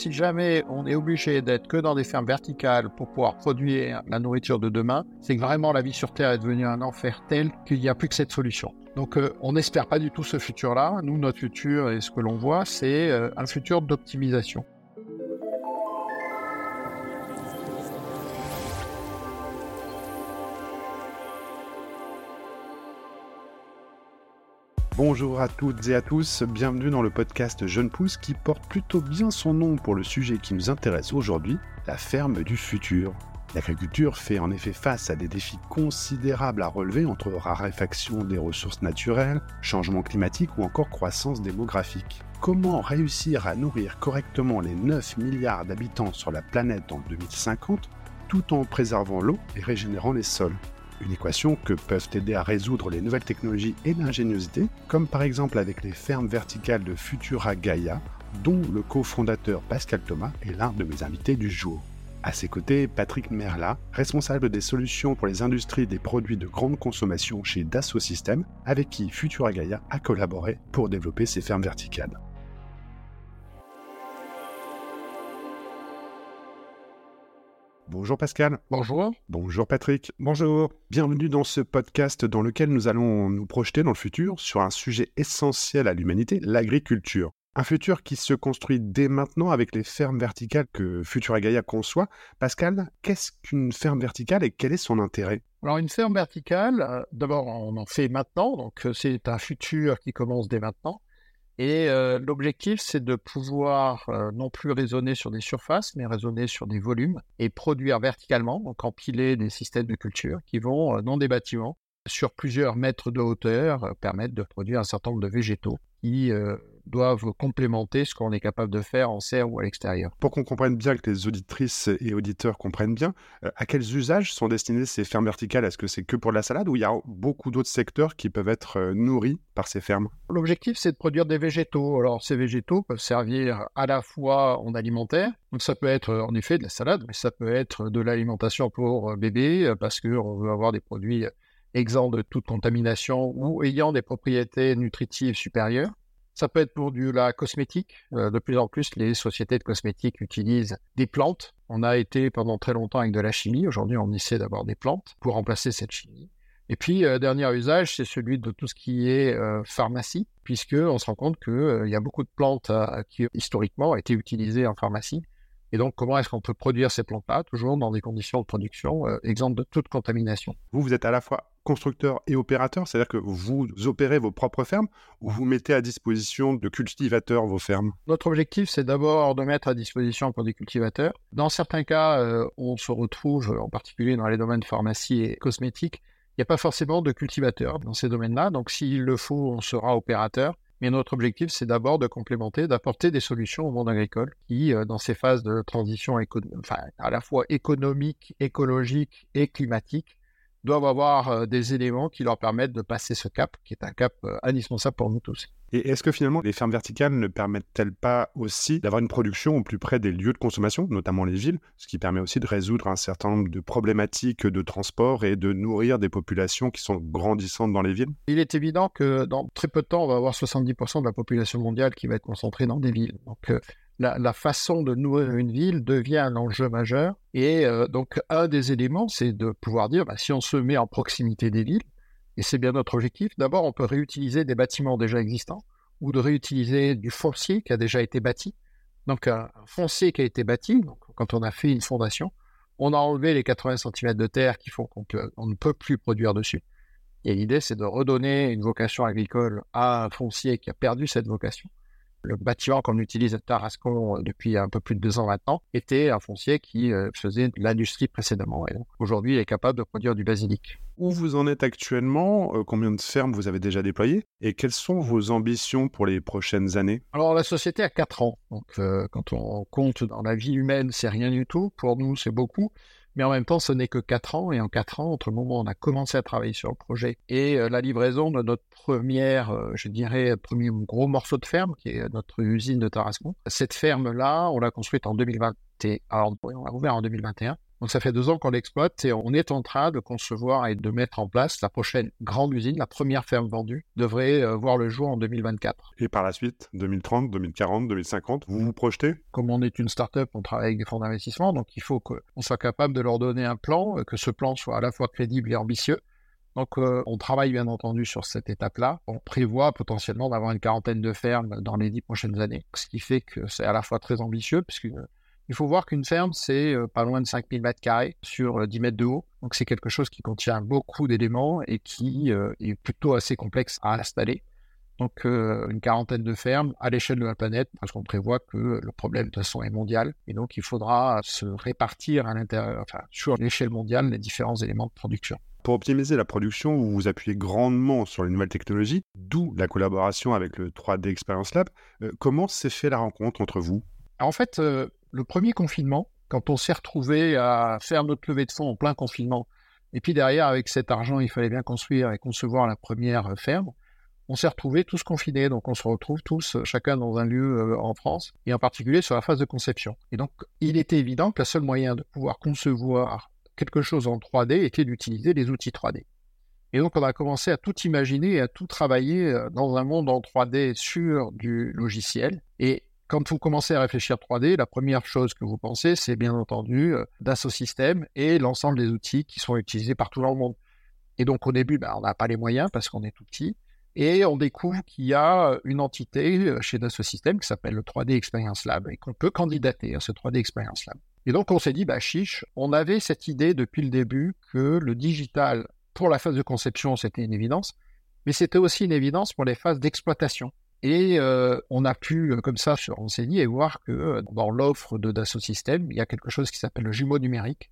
si jamais on est obligé d'être que dans des fermes verticales pour pouvoir produire la nourriture de demain, c'est que vraiment la vie sur Terre est devenue un enfer tel qu'il n'y a plus que cette solution. Donc euh, on n'espère pas du tout ce futur-là. Nous, notre futur et ce que l'on voit, c'est euh, un futur d'optimisation. Bonjour à toutes et à tous, bienvenue dans le podcast Jeune Pousse qui porte plutôt bien son nom pour le sujet qui nous intéresse aujourd'hui, la ferme du futur. L'agriculture fait en effet face à des défis considérables à relever entre raréfaction des ressources naturelles, changement climatique ou encore croissance démographique. Comment réussir à nourrir correctement les 9 milliards d'habitants sur la planète en 2050 tout en préservant l'eau et régénérant les sols? Une équation que peuvent aider à résoudre les nouvelles technologies et l'ingéniosité, comme par exemple avec les fermes verticales de Futura Gaia, dont le cofondateur Pascal Thomas est l'un de mes invités du jour. À ses côtés, Patrick Merla, responsable des solutions pour les industries des produits de grande consommation chez Dassault Systèmes, avec qui Futura Gaia a collaboré pour développer ses fermes verticales. Bonjour Pascal. Bonjour. Bonjour Patrick. Bonjour. Bienvenue dans ce podcast dans lequel nous allons nous projeter dans le futur sur un sujet essentiel à l'humanité, l'agriculture. Un futur qui se construit dès maintenant avec les fermes verticales que Futura Gaia conçoit. Pascal, qu'est-ce qu'une ferme verticale et quel est son intérêt? Alors une ferme verticale, euh, d'abord on en fait maintenant, donc euh, c'est un futur qui commence dès maintenant. Et euh, l'objectif, c'est de pouvoir euh, non plus raisonner sur des surfaces, mais raisonner sur des volumes et produire verticalement, donc empiler des systèmes de culture qui vont, euh, dans des bâtiments, sur plusieurs mètres de hauteur, permettre de produire un certain nombre de végétaux qui doivent complémenter ce qu'on est capable de faire en serre ou à l'extérieur. Pour qu'on comprenne bien, que les auditrices et auditeurs comprennent bien, euh, à quels usages sont destinées ces fermes verticales? Est-ce que c'est que pour la salade ou il y a beaucoup d'autres secteurs qui peuvent être euh, nourris par ces fermes? L'objectif, c'est de produire des végétaux. Alors, ces végétaux peuvent servir à la fois en alimentaire, donc ça peut être en effet de la salade, mais ça peut être de l'alimentation pour bébés, parce qu'on veut avoir des produits exempts de toute contamination ou ayant des propriétés nutritives supérieures. Ça peut être pour du la cosmétique. Euh, de plus en plus, les sociétés de cosmétiques utilisent des plantes. On a été pendant très longtemps avec de la chimie. Aujourd'hui, on essaie d'avoir des plantes pour remplacer cette chimie. Et puis, euh, dernier usage, c'est celui de tout ce qui est euh, pharmacie, puisque on se rend compte qu'il y a beaucoup de plantes qui historiquement ont été utilisées en pharmacie. Et donc, comment est-ce qu'on peut produire ces plantes-là, toujours dans des conditions de production exemptes de toute contamination? Vous, vous êtes à la fois constructeur et opérateur, c'est-à-dire que vous opérez vos propres fermes ou vous mettez à disposition de cultivateurs vos fermes? Notre objectif, c'est d'abord de mettre à disposition pour des cultivateurs. Dans certains cas, euh, on se retrouve, en particulier dans les domaines pharmacie et cosmétiques, il n'y a pas forcément de cultivateurs dans ces domaines-là. Donc, s'il le faut, on sera opérateur. Mais notre objectif, c'est d'abord de complémenter, d'apporter des solutions au monde agricole qui, euh, dans ces phases de transition à la fois économique, écologique et climatique, doivent avoir euh, des éléments qui leur permettent de passer ce cap, qui est un cap euh, indispensable pour nous tous. Et est-ce que finalement les fermes verticales ne permettent-elles pas aussi d'avoir une production au plus près des lieux de consommation, notamment les villes, ce qui permet aussi de résoudre un certain nombre de problématiques de transport et de nourrir des populations qui sont grandissantes dans les villes? Il est évident que dans très peu de temps, on va avoir 70% de la population mondiale qui va être concentrée dans des villes. Donc euh, la, façon de nourrir une ville devient un enjeu majeur. Et euh, donc, un des éléments, c'est de pouvoir dire, bah, si on se met en proximité des villes, et c'est bien notre objectif, d'abord, on peut réutiliser des bâtiments déjà existants ou de réutiliser du foncier qui a déjà été bâti. Donc, un, foncier qui a été bâti, donc, quand on a fait une fondation, on a enlevé les 80 cm de terre qui font qu'on ne peut plus produire dessus. Et l'idée, c'est de redonner une vocation agricole à un foncier qui a perdu cette vocation le bâtiment qu'on utilise à Tarascon euh, depuis un peu plus de deux ans maintenant était un foncier qui euh, faisait de l'industrie précédemment. Et aujourd'hui, il est capable de produire du basilic. Où vous en êtes actuellement euh, Combien de fermes vous avez déjà déployées Et quelles sont vos ambitions pour les prochaines années? Alors, la société a quatre ans. Donc, quand on compte dans la vie humaine, c'est rien du tout. Pour nous, c'est beaucoup. Mais en même temps, ce n'est que quatre ans. Et en quatre ans, entre le moment où on a commencé à travailler sur le projet et euh, la livraison de notre première, euh, je dirais, premier gros morceau de ferme, qui est notre usine de Tarascon. Cette ferme-là, on l'a construite en 2021. Alors, on l'a ouvert en 2021. Donc ça fait deux ans qu'on l'exploite et on est en train de concevoir et de mettre en place la prochaine grande usine, la première ferme vendue, devrait euh, voir le jour en 2024. Et par la suite, 2030, 2040, 2050, vous vous projetez? Comme on est une start-up, on travaille avec des fonds d'investissement, donc il faut qu'on soit capable de leur donner un plan, euh, que ce plan soit à la fois crédible et ambitieux. Donc euh, on travaille bien entendu sur cette étape-là. On prévoit potentiellement d'avoir une quarantaine de fermes dans les dix prochaines années, ce qui fait que c'est à la fois très ambitieux, puisque il faut voir qu'une ferme, c'est euh, pas loin de 5000 mètres carrés sur 10 euh, mètres de haut. Donc c'est quelque chose qui contient beaucoup d'éléments et qui euh, est plutôt assez complexe à installer. Donc une quarantaine de fermes à l'échelle de la planète, parce qu'on prévoit que le problème de toute façon est mondial. Et donc il faudra se répartir à l'intérieur, enfin, sur l'échelle mondiale les différents éléments de production. Pour optimiser la production, vous vous appuyez grandement sur les nouvelles technologies, d'où la collaboration avec le 3D Experience Lab. comment s'est fait la rencontre entre vous? En fait, le premier confinement, quand on s'est retrouvé à faire notre levée de fonds en plein confinement, et puis derrière, avec cet argent, il fallait bien construire et concevoir la première ferme, on s'est retrouvés tous confinés. Donc on se retrouve tous, chacun dans un lieu euh, en France, et en particulier sur la phase de conception. Et donc il était évident que le seul moyen de pouvoir concevoir quelque chose en 3D était d'utiliser les outils 3D. Et donc on a commencé à tout imaginer et à tout travailler euh, dans un monde en 3D sur du logiciel. Et quand vous commencez à réfléchir 3D, la première chose que vous pensez, c'est bien entendu euh, Dassault Systèmes et l'ensemble des outils qui sont utilisés partout dans le monde. Et donc au début, ben, on n'a pas les moyens parce qu'on est tout petit. Et on découvre qu'il y a euh, une entité euh, chez Dassault Systèmes qui s'appelle le 3D Experience Lab et qu'on peut candidater à ce 3D Experience Lab. Et donc on s'est dit, bah chiche, on avait cette idée depuis le début que le digital, pour la phase de conception, c'était une évidence, mais c'était aussi une évidence pour les phases d'exploitation. Et euh, on a pu euh, comme ça se renseigner et voir que euh, dans l'offre de Dassault Systèmes, il y a quelque chose qui s'appelle le jumeau numérique.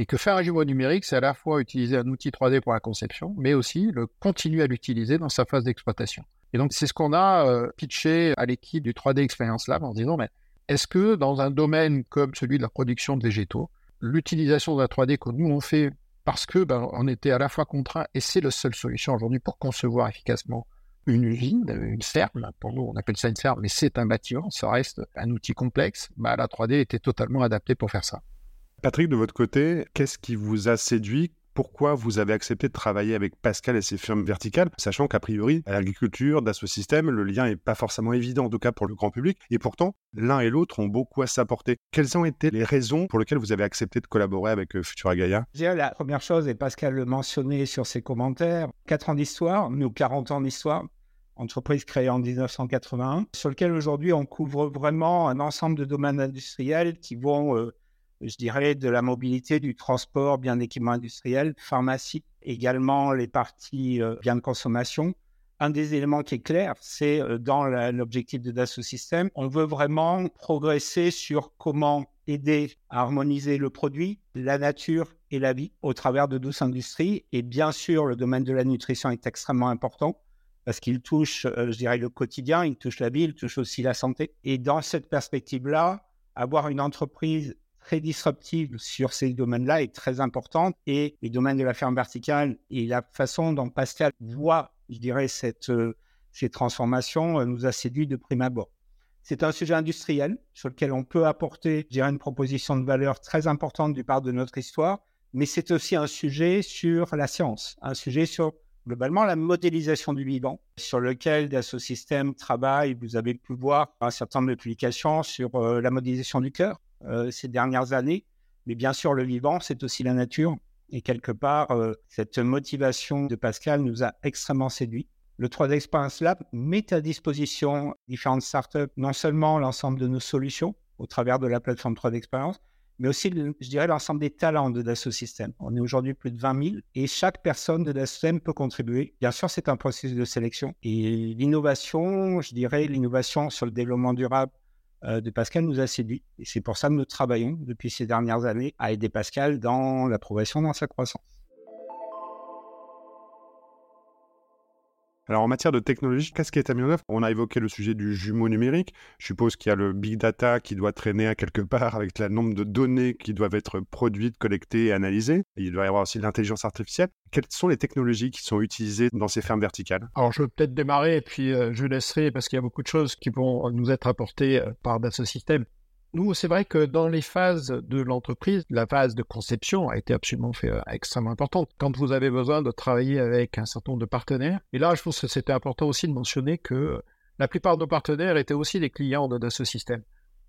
Et que faire un jumeau numérique, c'est à la fois utiliser un outil 3D pour la conception, mais aussi le continuer à l'utiliser dans sa phase d'exploitation. Et donc c'est ce qu'on a pitché à l'équipe du 3D Experience Lab en disant, mais est-ce que dans un domaine comme celui de la production de végétaux, l'utilisation de la 3D que nous on fait parce que ben, était à la fois contraint et c'est la seule solution aujourd'hui pour concevoir efficacement une usine, une ferme, pour nous on appelle ça une ferme, mais c'est un bâtiment, ça reste un outil complexe, bah, la 3D était totalement adaptée pour faire ça. Patrick, de votre côté, qu'est-ce qui vous a séduit? Pourquoi vous avez accepté de travailler avec Pascal et ses firmes verticales, sachant qu'a priori, à l'agriculture, ce système, le lien n'est pas forcément évident, en tout cas pour le grand public, et pourtant, l'un et l'autre ont beaucoup à s'apporter. Quelles ont été les raisons pour lesquelles vous avez accepté de collaborer avec euh, Futura Gaia La première chose, et Pascal le mentionnait sur ses commentaires, 4 ans d'histoire, nous 40 ans d'histoire, entreprise créée en 1981, sur lequel aujourd'hui on couvre vraiment un ensemble de domaines industriels qui vont, euh, je dirais, de la mobilité, du transport, bien d'équipement industriel, pharmacie, également les parties euh, biens de consommation. Un des éléments qui est clair, c'est euh, dans l'objectif de Dassault Systèmes, on veut vraiment progresser sur comment aider à harmoniser le produit, la nature et la vie au travers de douce industries. Et bien sûr, le domaine de la nutrition est extrêmement important parce qu'il touche, euh, je dirais, le quotidien, il touche la vie, il touche aussi la santé. Et dans cette perspective-là, avoir une entreprise très disruptive sur ces domaines-là est très importante. Et les domaines de la ferme verticale et la façon dont Pascal voit, je dirais, cette, euh, ces transformations euh, nous a séduit de prime abord. C'est un sujet industriel sur lequel on peut apporter, je dirais, une proposition de valeur très importante du part de notre histoire, mais c'est aussi un sujet sur la science, un sujet sur globalement la modélisation du vivant, sur lequel Dassault Systèmes travaille. Vous avez pu voir un certain nombre de publications sur euh, la modélisation du cœur euh, ces dernières années. Mais bien sûr, le vivant, c'est aussi la nature. Et quelque part, euh, cette motivation de Pascal nous a extrêmement séduit. Le 3D Experience Lab met à disposition différentes startups non seulement l'ensemble de nos solutions au travers de la plateforme 3D Experience, mais aussi, je dirais, l'ensemble des talents de Dassault Systèmes. On est aujourd'hui plus de 20 000 et chaque personne de Dassault Systèmes peut contribuer. Bien sûr, c'est un processus de sélection. Et l'innovation, je dirais, l'innovation sur le développement durable euh, de Pascal nous a séduit. Et c'est pour ça que nous travaillons depuis ces dernières années à aider Pascal dans l'approbation dans sa croissance. Alors en matière de technologie, qu'est-ce qui est à mis en œuvre? On a évoqué le sujet du jumeau numérique. Je suppose qu'il y a le big data qui doit traîner à quelque part avec le nombre de données qui doivent être produites, collectées et analysées. il doit y avoir aussi l'intelligence artificielle. Quelles sont les technologies qui sont utilisées dans ces fermes verticales? Alors je vais peut-être démarrer et puis euh, je laisserai parce qu'il y a beaucoup de choses qui vont nous être apportées euh, par Dassault Systèmes. Nous, c'est vrai que dans les phases de l'entreprise, la phase de conception a été absolument euh, extrêmement importante. Quand vous avez besoin de travailler avec un certain nombre de partenaires, et là, je pense que c'était important aussi de mentionner que la plupart de nos partenaires étaient aussi des clients de ce système.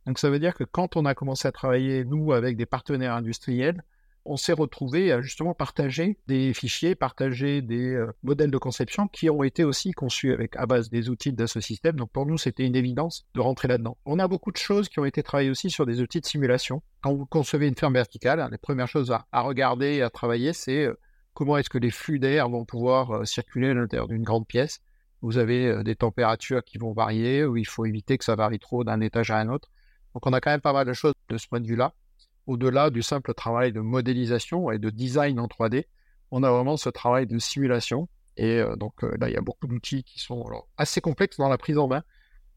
Donc ça veut dire que quand on a commencé à travailler, nous, avec des partenaires industriels, on s'est retrouvé à justement partager des fichiers, partager des euh, modèles de conception qui ont été aussi conçus avec à base des outils de ce système. Donc pour nous, c'était une évidence de rentrer là-dedans. On a beaucoup de choses qui ont été travaillées aussi sur des outils de simulation. Quand vous concevez une ferme verticale, les premières choses à, regarder et à travailler, c'est euh, comment est-ce que les flux d'air vont pouvoir euh, circuler à l'intérieur d'une grande pièce. Vous avez des températures qui vont varier, où il faut éviter que ça varie trop d'un étage à un autre. Donc on a quand même pas mal de choses de ce point de vue-là au-delà du simple travail de modélisation et de design en 3D, on a vraiment ce travail de simulation. Et euh, donc euh, là, il y a beaucoup d'outils qui sont assez complexes dans la prise en main.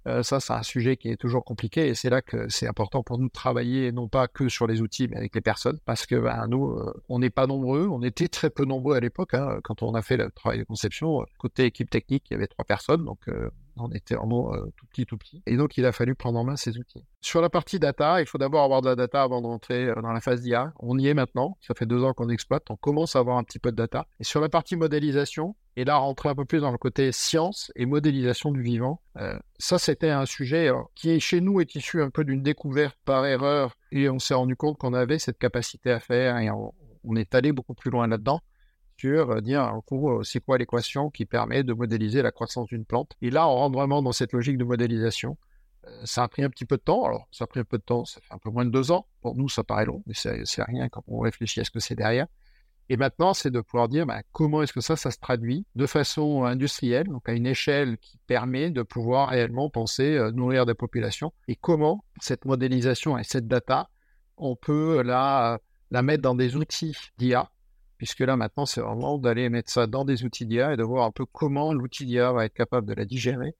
Euh, ça, c'est un sujet qui est toujours compliqué et c'est là que c'est important pour nous de travailler non pas que sur les outils, mais avec les personnes, parce que ben, nous, on n'est pas nombreux, on était très peu nombreux à l'époque hein, quand on a fait le travail de conception. Côté équipe technique, il y avait trois personnes, donc on était vraiment euh, tout petit, tout petit. Et donc, il a fallu prendre en main ces outils. Sur la partie data, il faut d'abord avoir de la data avant de rentrer euh, dans la phase d'IA. On y est maintenant. Ça fait deux ans qu'on exploite. On commence à avoir un petit peu de data. Et sur la partie modélisation, et là, rentrer un peu plus dans le côté science et modélisation du vivant. Euh, ça, c'était un sujet qui, chez nous, est issu un peu d'une découverte par erreur. Et on s'est rendu compte qu'on avait cette capacité à faire et on est allé beaucoup plus loin là-dedans sur euh, dire euh, c'est quoi l'équation qui permet de modéliser la croissance d'une plante. Et là, on rentre vraiment dans cette logique de modélisation. Euh, ça a pris un petit peu de temps. Alors, ça a pris un peu de temps, ça fait un peu moins de deux ans. Pour nous, ça paraît long, mais c'est rien quand on réfléchit à ce que c'est derrière. Et maintenant, c'est de pouvoir dire ben, comment est-ce que ça, ça se traduit de façon industrielle, donc à une échelle qui permet de pouvoir réellement penser nourrir des populations, et comment cette modélisation et cette data, on peut la, la mettre dans des outils d'IA puisque là maintenant c'est vraiment d'aller mettre ça dans des outils d'IA et de voir un peu comment l'outil d'IA va être capable de la digérer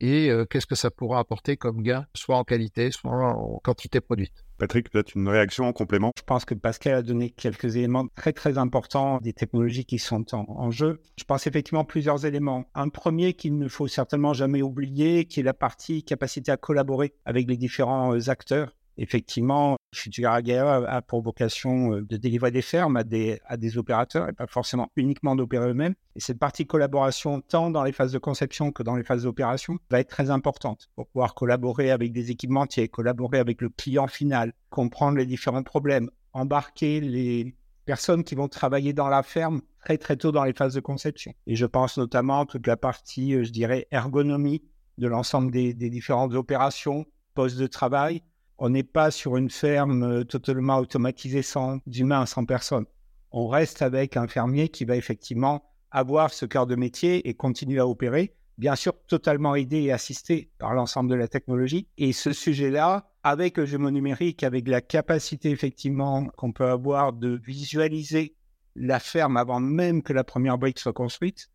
et euh, qu'est-ce que ça pourra apporter comme gain, soit en qualité, soit en quantité produite. Patrick, peut-être une réaction en complément? Je pense que Pascal a donné quelques éléments très très importants des technologies qui sont en, jeu. Je pense effectivement plusieurs éléments. Un premier qu'il ne faut certainement jamais oublier, qui est la partie capacité à collaborer avec les différents euh, acteurs effectivement, Future a pour vocation euh, de délivrer des fermes à des, opérateurs et pas forcément uniquement d'opérer eux-mêmes. Et cette partie collaboration, tant dans les phases de conception que dans les phases d'opération, va être très importante pour pouvoir collaborer avec des équipementiers, collaborer avec le client final, comprendre les différents problèmes, embarquer les personnes qui vont travailler dans la ferme très très tôt dans les phases de conception. Et je pense notamment à toute la partie, euh, je dirais, ergonomie de l'ensemble des différentes opérations, postes de travail, on n'est pas sur une ferme euh, totalement automatisée sans humains, sans personne. On reste avec un fermier qui va effectivement avoir ce cœur de métier et continuer à opérer, bien sûr totalement aidé et assisté par l'ensemble de la technologie. Et ce sujet-là, avec le jumeau numérique, avec la capacité effectivement qu'on peut avoir de visualiser la ferme avant même que la première brique soit construite,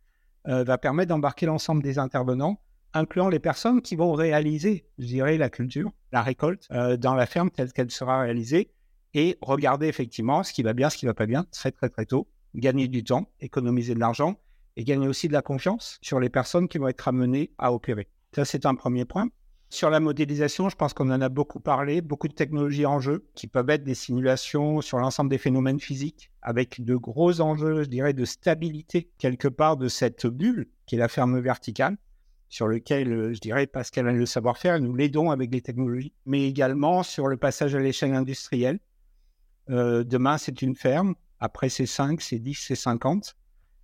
euh, va permettre d'embarquer l'ensemble des intervenants incluant les personnes qui vont réaliser, je dirais, la culture, la récolte euh, dans la ferme telle qu'elle sera réalisée et regarder effectivement ce qui va bien, ce qui va pas bien très très très tôt, gagner du temps, économiser de l'argent et gagner aussi de la confiance sur les personnes qui vont être amenées à opérer. Ça, c'est un premier point. Sur la modélisation, je pense qu'on en a beaucoup parlé, beaucoup de technologies en jeu qui peuvent être des simulations sur l'ensemble des phénomènes physiques avec de gros enjeux, je dirais, de stabilité quelque part de cette bulle qui est la ferme verticale sur lequel, euh, je dirais, Pascal a le savoir-faire, nous l'aidons avec les technologies, mais également sur le passage à l'échelle industrielle. Euh, demain, c'est une ferme, après c'est 5, c'est 10, c'est 50,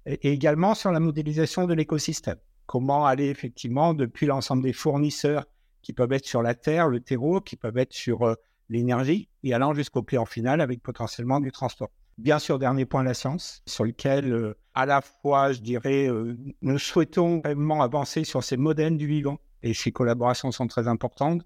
et, également sur la modélisation de l'écosystème. Comment aller effectivement depuis l'ensemble des fournisseurs qui peuvent être sur la terre, le terreau, qui peuvent être sur euh, l'énergie, et allant jusqu'au client final avec potentiellement du transport. Bien sûr, dernier point, la science, sur lequel euh, à la fois, je dirais, euh, nous souhaitons vraiment avancer sur ces modèles du vivant, et ces collaborations sont très importantes.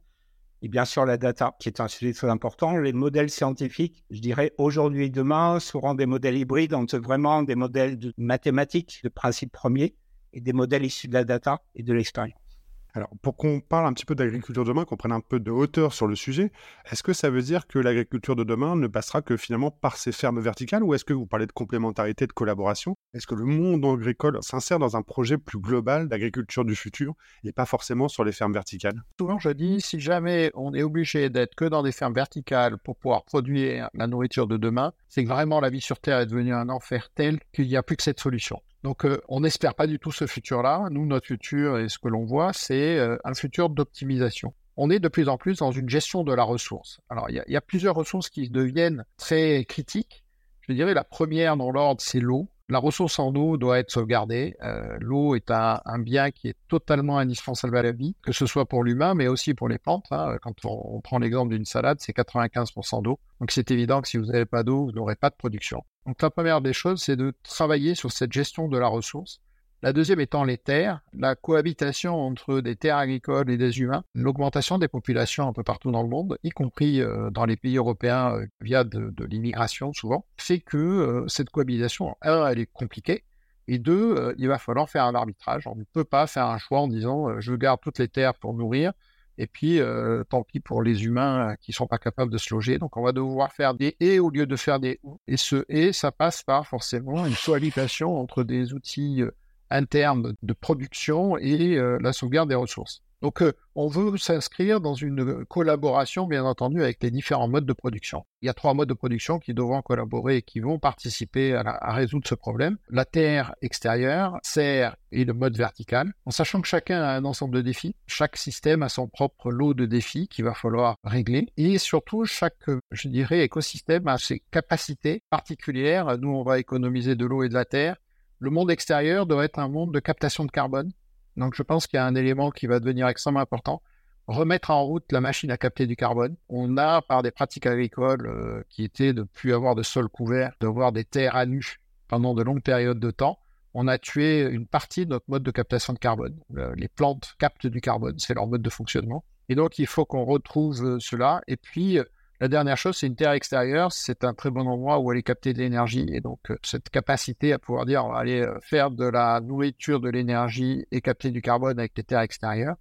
Et bien sûr, la data, qui est un sujet très important. Les modèles scientifiques, je dirais, aujourd'hui et demain, seront des modèles hybrides entre vraiment des modèles de mathématiques, de principes premiers, et des modèles issus de la data et de l'expérience. Alors, pour qu'on parle un petit peu d'agriculture demain, qu'on prenne un peu de hauteur sur le sujet, est-ce que ça veut dire que l'agriculture de demain ne passera que finalement par ces fermes verticales ou est-ce que vous parlez de complémentarité, de collaboration? Est-ce que le monde agricole s'insère dans un projet plus global d'agriculture du futur et pas forcément sur les fermes verticales? Souvent, je dis, si jamais on est obligé d'être que dans des fermes verticales pour pouvoir produire la nourriture de demain, c'est que vraiment la vie sur Terre est devenue un enfer tel qu'il n'y a plus que cette solution. Donc, euh, on n'espère pas du tout ce futur-là. Nous, notre futur et ce que l'on voit, c'est euh, un futur d'optimisation. On est de plus en plus dans une gestion de la ressource. Alors, il y, a plusieurs ressources qui deviennent très critiques. Je dirais la première dans l'ordre, c'est l'eau la ressource en eau doit être sauvegardée. Euh, l'eau est un, bien qui est totalement indispensable à la vie, que ce soit pour l'humain, mais aussi pour les plantes. Hein. Quand on, prend l'exemple d'une salade, c'est 95% d'eau. Donc c'est évident que si vous n'avez pas d'eau, vous n'aurez pas de production. Donc la première des choses, c'est de travailler sur cette gestion de la ressource la deuxième étant les terres, la cohabitation entre des terres agricoles et des humains, l'augmentation des populations un peu partout dans le monde, y compris euh, dans les pays européens euh, via de, l'immigration souvent, fait que euh, cette cohabitation, un, elle est compliquée, et deux, il va falloir faire un arbitrage. On ne peut pas faire un choix en disant je garde toutes les terres pour nourrir, et puis tant pis pour les humains qui ne sont pas capables de se loger. Donc on va devoir faire des et au lieu de faire des ou. Et ce et, ça passe par forcément une cohabitation entre des outils interne de production et euh, la sauvegarde des ressources. Donc, euh, on veut s'inscrire dans une collaboration, bien entendu, avec les différents modes de production. Il y a trois modes de production qui devront collaborer et qui vont participer à, résoudre ce problème. La terre extérieure, serre et le mode vertical, en sachant que chacun a un ensemble de défis. Chaque système a son propre lot de défis qu'il va falloir régler. Et surtout, chaque, je dirais, écosystème a ses capacités particulières. Nous, on va économiser de l'eau et de la terre le monde extérieur doit être un monde de captation de carbone. Donc je pense qu'il y a un élément qui va devenir extrêmement important. Remettre en route la machine à capter du carbone. On a, par des pratiques agricoles euh, qui étaient de plus avoir de sol couvert, d'avoir des terres à nu pendant de longues périodes de temps, on a tué une partie de notre mode de captation de carbone. les plantes captent du carbone, c'est leur mode de fonctionnement. Et donc il faut qu'on retrouve euh, cela. Et puis la dernière chose, c'est une terre extérieure. C'est un très bon endroit où aller capter de l'énergie. Et donc, euh, cette capacité à pouvoir dire, on aller euh, faire de la nourriture, de l'énergie et capter du carbone avec les terres extérieures.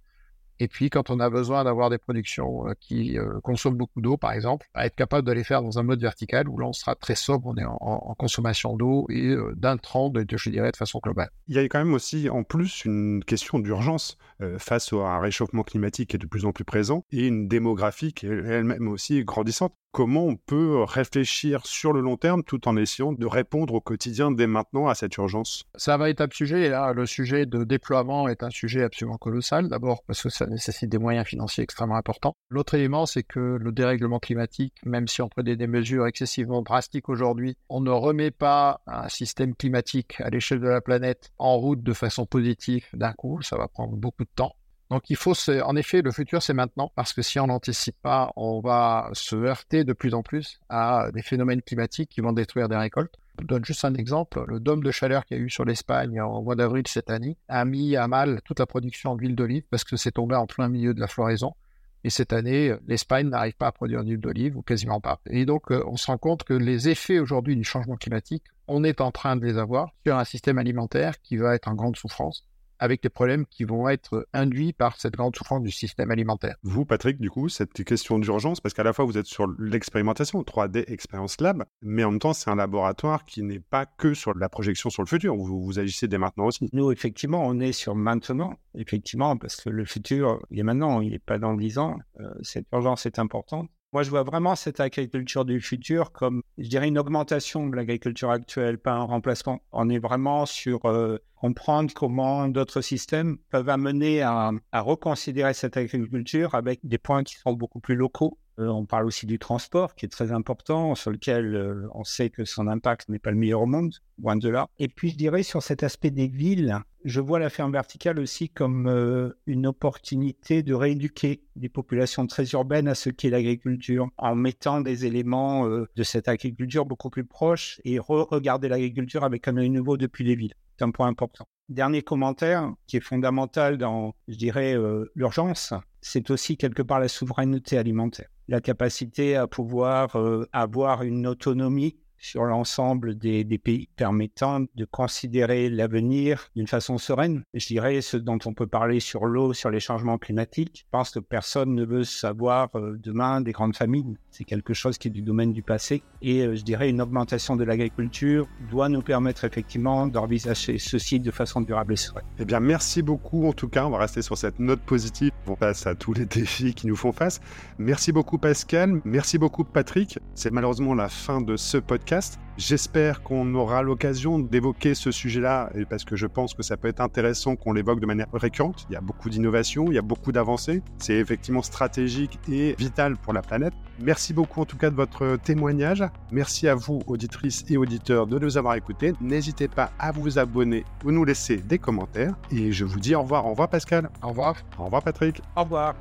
Et puis, quand on a besoin d'avoir des productions euh, qui euh, consomment beaucoup d'eau, par exemple, à être capable de les faire dans un mode vertical où là, on sera très sobre, on est en, consommation d'eau et euh, d'intrants, de, je dirais, de façon globale. Il y a quand même aussi, en plus, une question d'urgence face à un réchauffement climatique qui est de plus en plus présent et une démographie qui est elle-même aussi grandissante. Comment on peut réfléchir sur le long terme tout en essayant de répondre au quotidien dès maintenant à cette urgence? Ça va être un sujet, et là, le sujet de déploiement est un sujet absolument colossal, d'abord parce que ça nécessite des moyens financiers extrêmement importants. L'autre élément, c'est que le dérèglement climatique, même si on prenait des mesures excessivement drastiques aujourd'hui, on ne remet pas un système climatique à l'échelle de la planète en route de façon positive d'un coup, ça va prendre beaucoup de temps. Donc il faut, en effet, le futur c'est maintenant, parce que si on n'anticipe pas, on va se heurter de plus en plus à des phénomènes climatiques qui vont détruire des récoltes. Donne juste un exemple. Le dôme de chaleur qu'il y a eu sur l'Espagne en mois d'avril cette année a mis à mal toute la production d'huile d'olive parce que c'est tombé en plein milieu de la floraison. Et cette année, l'Espagne n'arrive pas à produire d'huile d'olive ou quasiment pas. Et donc, euh, on se rend compte que les effets aujourd'hui du changement climatique, on est en train de les avoir sur un système alimentaire qui va être en grande souffrance avec les problèmes qui vont être induits par cette grande souffrance du système alimentaire. Vous, Patrick, du coup, cette question d'urgence, parce qu'à la fois vous êtes sur l'expérimentation, 3D Experience Lab, mais en même temps, c'est un laboratoire qui n'est pas que sur la projection sur le futur. Vous, vous agissez dès maintenant aussi. Nous, effectivement, on est sur maintenant, effectivement, parce que le futur, il est maintenant, il n'est pas dans 10 ans. Euh, cette urgence est importante. Moi, je vois vraiment cette agriculture du futur comme, je dirais, une augmentation de l'agriculture actuelle, pas un remplacement. On est vraiment sur euh, comprendre comment d'autres systèmes peuvent amener à, reconsidérer cette agriculture avec des points qui sont beaucoup plus locaux euh, on parle aussi du transport, qui est très important, sur lequel euh, on sait que son impact n'est pas le meilleur au monde, loin de là. Et puis, je dirais, sur cet aspect des villes, je vois la ferme verticale aussi comme euh, une opportunité de rééduquer des populations très urbaines à ce qu'est l'agriculture, en mettant des éléments de cette agriculture beaucoup plus proches et re-regarder l'agriculture avec un œil nouveau depuis les villes. C'est un point important. Dernier commentaire qui est fondamental dans, je dirais, l'urgence, c'est aussi quelque part la souveraineté alimentaire la capacité à pouvoir euh, avoir une autonomie sur l'ensemble des, pays permettant de considérer l'avenir d'une façon sereine. Je dirais ce dont on peut parler sur l'eau, sur les changements climatiques. Je pense que personne ne veut savoir euh, demain des grandes familles. C'est quelque chose qui est du domaine du passé. Et euh, je dirais une augmentation de l'agriculture doit nous permettre effectivement d'envisager ceci de façon durable et sereine. Eh bien, merci beaucoup. En tout cas, on va rester sur cette note positive. On passe à tous les défis qui nous font face. Merci beaucoup Pascal. Merci beaucoup Patrick. C'est malheureusement la fin de ce podcast. J'espère qu'on aura l'occasion d'évoquer ce sujet-là, parce que je pense que ça peut être intéressant qu'on l'évoque de manière récurrente. Il y a beaucoup d'innovations, il y a beaucoup d'avancées. C'est effectivement stratégique et vital pour la planète. Merci beaucoup en tout cas de votre témoignage. Merci à vous, auditrices et auditeurs, de nous avoir écoutés. N'hésitez pas à vous abonner ou nous laisser des commentaires. Et je vous dis au revoir. Au revoir Pascal. Au revoir. Au revoir Patrick. Au revoir.